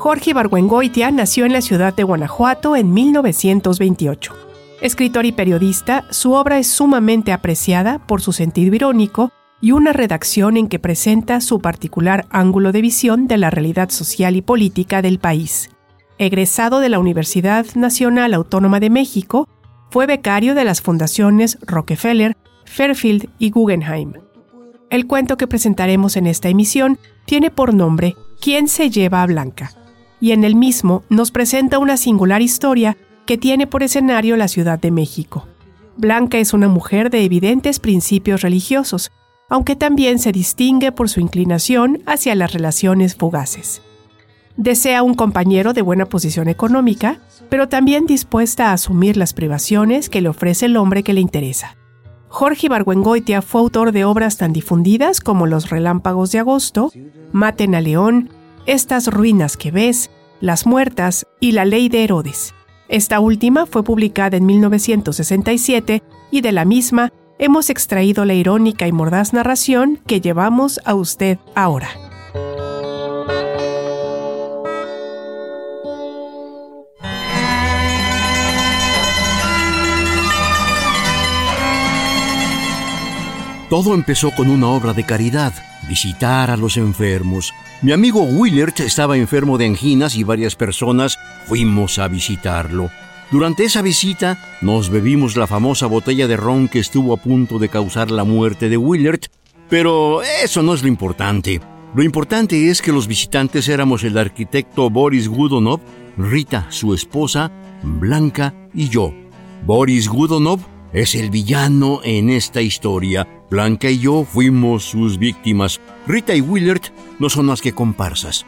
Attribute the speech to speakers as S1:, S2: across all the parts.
S1: Jorge Ibargüengoitia nació en la ciudad de Guanajuato en 1928. Escritor y periodista, su obra es sumamente apreciada por su sentido irónico y una redacción en que presenta su particular ángulo de visión de la realidad social y política del país. Egresado de la Universidad Nacional Autónoma de México, fue becario de las fundaciones Rockefeller, Fairfield y Guggenheim. El cuento que presentaremos en esta emisión tiene por nombre ¿Quién se lleva a Blanca? Y en el mismo nos presenta una singular historia que tiene por escenario la Ciudad de México. Blanca es una mujer de evidentes principios religiosos, aunque también se distingue por su inclinación hacia las relaciones fugaces. Desea un compañero de buena posición económica, pero también dispuesta a asumir las privaciones que le ofrece el hombre que le interesa. Jorge Ibargüengoitia fue autor de obras tan difundidas como Los Relámpagos de Agosto, Maten a León, estas ruinas que ves, Las Muertas y La Ley de Herodes. Esta última fue publicada en 1967 y de la misma hemos extraído la irónica y mordaz narración que llevamos a usted ahora.
S2: Todo empezó con una obra de caridad, visitar a los enfermos. Mi amigo Willert estaba enfermo de anginas y varias personas fuimos a visitarlo. Durante esa visita nos bebimos la famosa botella de ron que estuvo a punto de causar la muerte de Willert, pero eso no es lo importante. Lo importante es que los visitantes éramos el arquitecto Boris Gudonov, Rita, su esposa, Blanca y yo. Boris Gudonov es el villano en esta historia. Blanca y yo fuimos sus víctimas. Rita y Willard no son más que comparsas.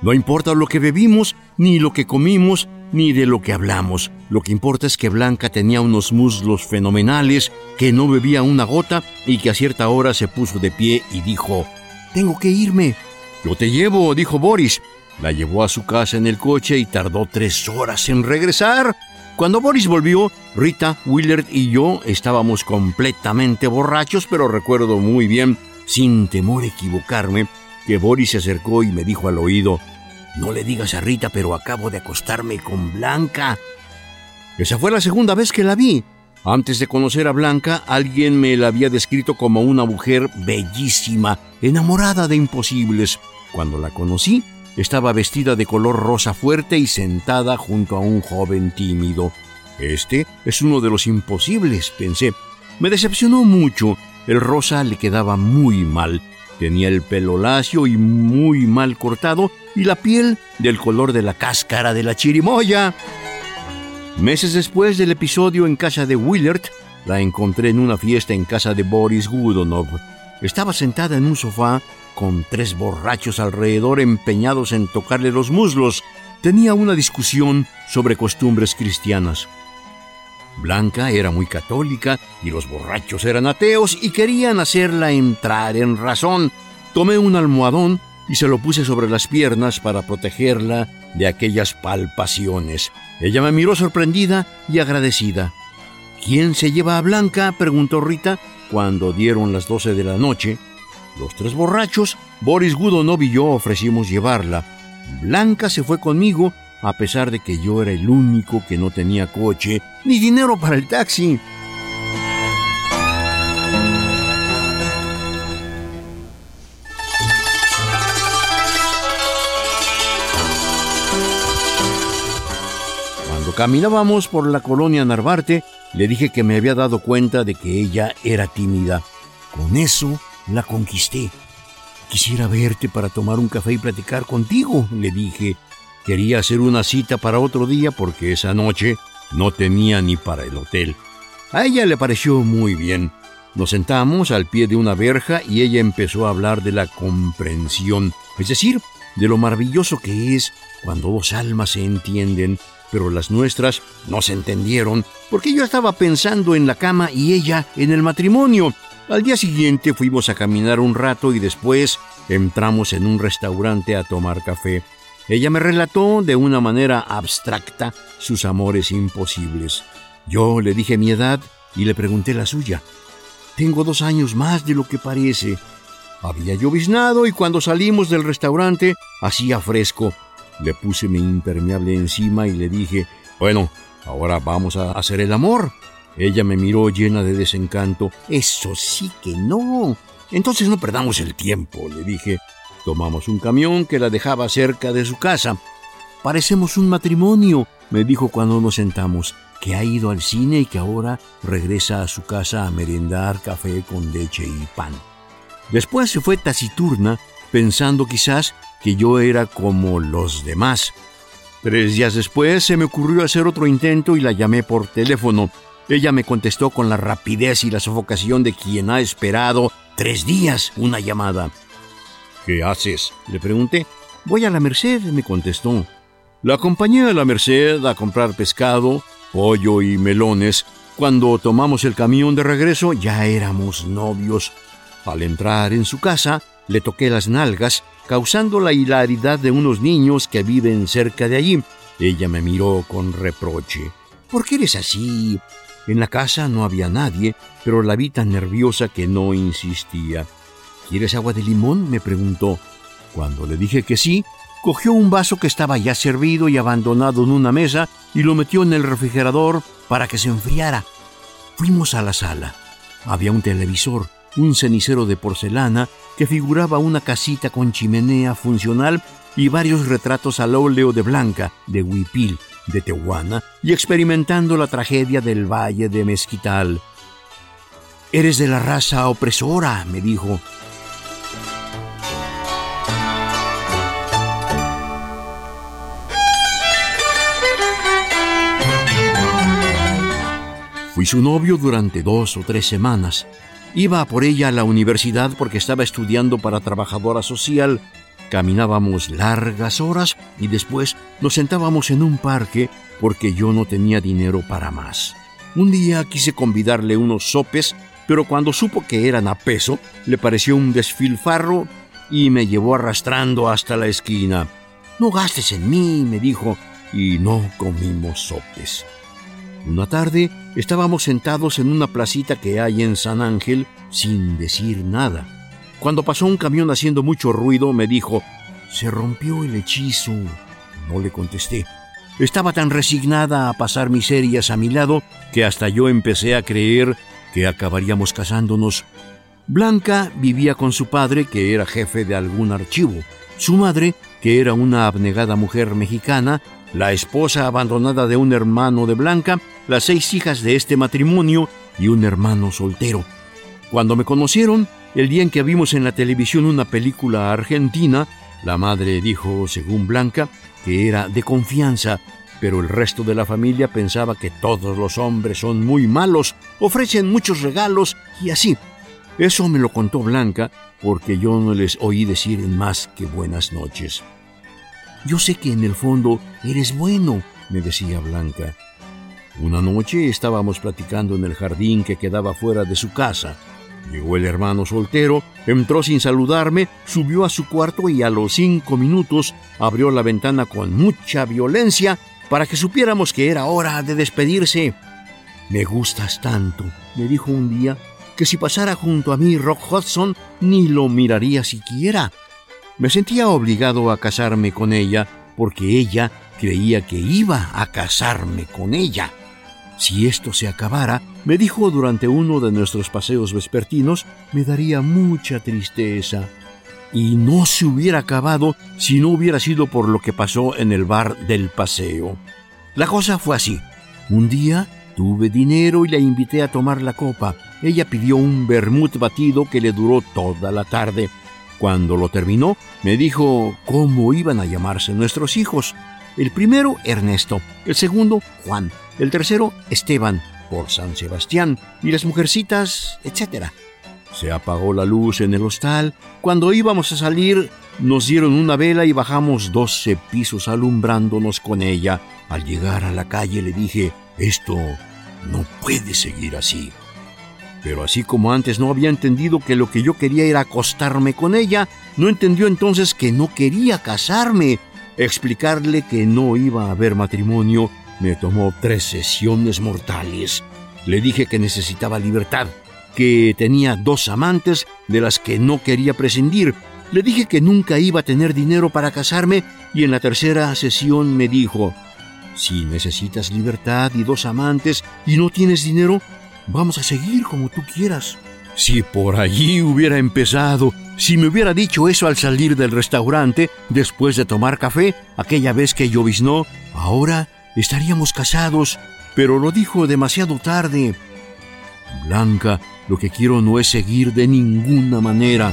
S2: No importa lo que bebimos, ni lo que comimos, ni de lo que hablamos. Lo que importa es que Blanca tenía unos muslos fenomenales, que no bebía una gota y que a cierta hora se puso de pie y dijo, Tengo que irme. Yo te llevo, dijo Boris. La llevó a su casa en el coche y tardó tres horas en regresar. Cuando Boris volvió, Rita, Willard y yo estábamos completamente borrachos, pero recuerdo muy bien, sin temor a equivocarme, que Boris se acercó y me dijo al oído, No le digas a Rita, pero acabo de acostarme con Blanca. Esa fue la segunda vez que la vi. Antes de conocer a Blanca, alguien me la había descrito como una mujer bellísima, enamorada de imposibles. Cuando la conocí, estaba vestida de color rosa fuerte y sentada junto a un joven tímido. Este es uno de los imposibles, pensé. Me decepcionó mucho. El rosa le quedaba muy mal. Tenía el pelo lacio y muy mal cortado y la piel del color de la cáscara de la chirimoya. Meses después del episodio en casa de Willard, la encontré en una fiesta en casa de Boris Gudonov. Estaba sentada en un sofá con tres borrachos alrededor empeñados en tocarle los muslos, tenía una discusión sobre costumbres cristianas. Blanca era muy católica y los borrachos eran ateos y querían hacerla entrar en razón. Tomé un almohadón y se lo puse sobre las piernas para protegerla de aquellas palpaciones. Ella me miró sorprendida y agradecida. ¿Quién se lleva a Blanca? preguntó Rita cuando dieron las doce de la noche los tres borrachos, Boris Gudonov y yo ofrecimos llevarla. Blanca se fue conmigo, a pesar de que yo era el único que no tenía coche ni dinero para el taxi. Caminábamos por la colonia Narvarte, le dije que me había dado cuenta de que ella era tímida. Con eso la conquisté. Quisiera verte para tomar un café y platicar contigo, le dije. Quería hacer una cita para otro día porque esa noche no tenía ni para el hotel. A ella le pareció muy bien. Nos sentamos al pie de una verja y ella empezó a hablar de la comprensión, es decir, de lo maravilloso que es cuando dos almas se entienden, pero las nuestras no se entendieron porque yo estaba pensando en la cama y ella en el matrimonio. Al día siguiente fuimos a caminar un rato y después entramos en un restaurante a tomar café. Ella me relató de una manera abstracta sus amores imposibles. Yo le dije mi edad y le pregunté la suya. Tengo dos años más de lo que parece. Había lloviznado y cuando salimos del restaurante hacía fresco. Le puse mi impermeable encima y le dije, bueno, ahora vamos a hacer el amor. Ella me miró llena de desencanto. Eso sí que no. Entonces no perdamos el tiempo, le dije. Tomamos un camión que la dejaba cerca de su casa. Parecemos un matrimonio, me dijo cuando nos sentamos, que ha ido al cine y que ahora regresa a su casa a merendar café con leche y pan. Después se fue taciturna, pensando quizás que yo era como los demás. Tres días después se me ocurrió hacer otro intento y la llamé por teléfono. Ella me contestó con la rapidez y la sofocación de quien ha esperado tres días una llamada. ¿Qué haces? le pregunté. Voy a la Merced, me contestó. La acompañé a la Merced a comprar pescado, pollo y melones. Cuando tomamos el camión de regreso ya éramos novios. Al entrar en su casa, le toqué las nalgas, causando la hilaridad de unos niños que viven cerca de allí. Ella me miró con reproche. ¿Por qué eres así? En la casa no había nadie, pero la vi tan nerviosa que no insistía. ¿Quieres agua de limón? me preguntó. Cuando le dije que sí, cogió un vaso que estaba ya servido y abandonado en una mesa y lo metió en el refrigerador para que se enfriara. Fuimos a la sala. Había un televisor un cenicero de porcelana que figuraba una casita con chimenea funcional y varios retratos al óleo de Blanca, de Huipil, de Tehuana, y experimentando la tragedia del valle de Mezquital. Eres de la raza opresora, me dijo. Fui su novio durante dos o tres semanas. Iba por ella a la universidad porque estaba estudiando para trabajadora social. Caminábamos largas horas y después nos sentábamos en un parque porque yo no tenía dinero para más. Un día quise convidarle unos sopes, pero cuando supo que eran a peso, le pareció un desfilfarro y me llevó arrastrando hasta la esquina. No gastes en mí, me dijo, y no comimos sopes. Una tarde estábamos sentados en una placita que hay en San Ángel sin decir nada. Cuando pasó un camión haciendo mucho ruido, me dijo, se rompió el hechizo. No le contesté. Estaba tan resignada a pasar miserias a mi lado que hasta yo empecé a creer que acabaríamos casándonos. Blanca vivía con su padre, que era jefe de algún archivo. Su madre, que era una abnegada mujer mexicana, la esposa abandonada de un hermano de Blanca, las seis hijas de este matrimonio y un hermano soltero. Cuando me conocieron, el día en que vimos en la televisión una película argentina, la madre dijo, según Blanca, que era de confianza, pero el resto de la familia pensaba que todos los hombres son muy malos, ofrecen muchos regalos y así. Eso me lo contó Blanca porque yo no les oí decir más que buenas noches. Yo sé que en el fondo eres bueno, me decía Blanca. Una noche estábamos platicando en el jardín que quedaba fuera de su casa. Llegó el hermano soltero, entró sin saludarme, subió a su cuarto y a los cinco minutos abrió la ventana con mucha violencia para que supiéramos que era hora de despedirse. Me gustas tanto, me dijo un día, que si pasara junto a mí Rock Hudson ni lo miraría siquiera. Me sentía obligado a casarme con ella porque ella creía que iba a casarme con ella. Si esto se acabara, me dijo durante uno de nuestros paseos vespertinos, me daría mucha tristeza. Y no se hubiera acabado si no hubiera sido por lo que pasó en el bar del paseo. La cosa fue así. Un día tuve dinero y la invité a tomar la copa. Ella pidió un vermut batido que le duró toda la tarde. Cuando lo terminó, me dijo cómo iban a llamarse nuestros hijos. El primero, Ernesto, el segundo, Juan, el tercero, Esteban, por San Sebastián, y las mujercitas, etc. Se apagó la luz en el hostal. Cuando íbamos a salir, nos dieron una vela y bajamos doce pisos alumbrándonos con ella. Al llegar a la calle le dije, esto no puede seguir así. Pero así como antes no había entendido que lo que yo quería era acostarme con ella, no entendió entonces que no quería casarme. Explicarle que no iba a haber matrimonio me tomó tres sesiones mortales. Le dije que necesitaba libertad, que tenía dos amantes de las que no quería prescindir. Le dije que nunca iba a tener dinero para casarme y en la tercera sesión me dijo, si necesitas libertad y dos amantes y no tienes dinero, vamos a seguir como tú quieras. Si por allí hubiera empezado, si me hubiera dicho eso al salir del restaurante, después de tomar café, aquella vez que lloviznó, ahora estaríamos casados, pero lo dijo demasiado tarde. Blanca, lo que quiero no es seguir de ninguna manera.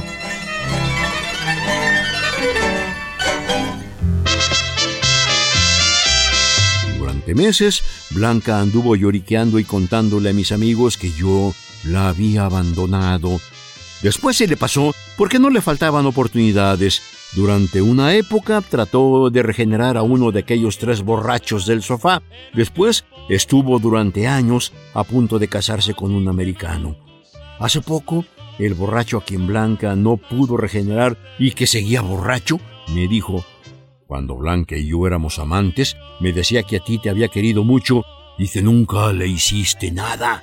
S2: Durante meses, Blanca anduvo lloriqueando y contándole a mis amigos que yo la había abandonado. Después se le pasó porque no le faltaban oportunidades. Durante una época trató de regenerar a uno de aquellos tres borrachos del sofá. Después estuvo durante años a punto de casarse con un americano. Hace poco, el borracho a quien Blanca no pudo regenerar y que seguía borracho, me dijo, cuando Blanca y yo éramos amantes, me decía que a ti te había querido mucho y que nunca le hiciste nada.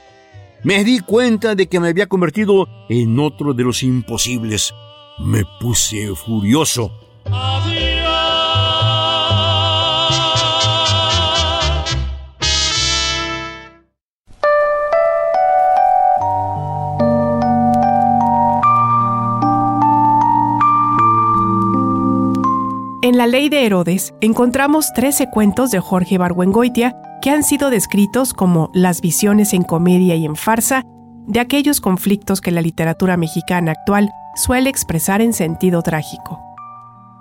S2: Me di cuenta de que me había convertido en otro de los imposibles. Me puse furioso.
S1: En la ley de Herodes encontramos 13 cuentos de Jorge Barguengoitia que han sido descritos como las visiones en comedia y en farsa de aquellos conflictos que la literatura mexicana actual suele expresar en sentido trágico.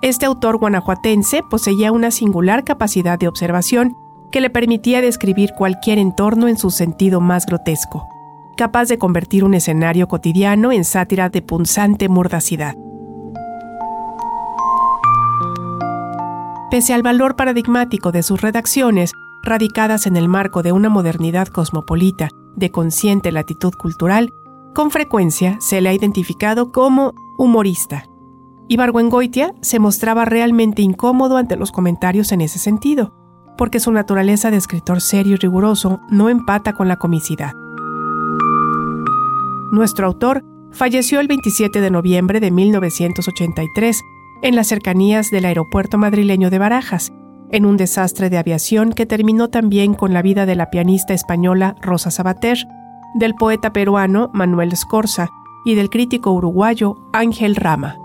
S1: Este autor guanajuatense poseía una singular capacidad de observación que le permitía describir cualquier entorno en su sentido más grotesco, capaz de convertir un escenario cotidiano en sátira de punzante mordacidad. Pese al valor paradigmático de sus redacciones, radicadas en el marco de una modernidad cosmopolita de consciente latitud cultural, con frecuencia se le ha identificado como humorista. Ibargüengoitia se mostraba realmente incómodo ante los comentarios en ese sentido, porque su naturaleza de escritor serio y riguroso no empata con la comicidad. Nuestro autor falleció el 27 de noviembre de 1983 en las cercanías del aeropuerto madrileño de Barajas, en un desastre de aviación que terminó también con la vida de la pianista española Rosa Sabater, del poeta peruano Manuel Scorza y del crítico uruguayo Ángel Rama.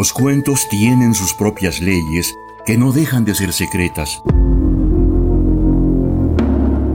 S2: Los cuentos tienen sus propias leyes que no dejan de ser secretas.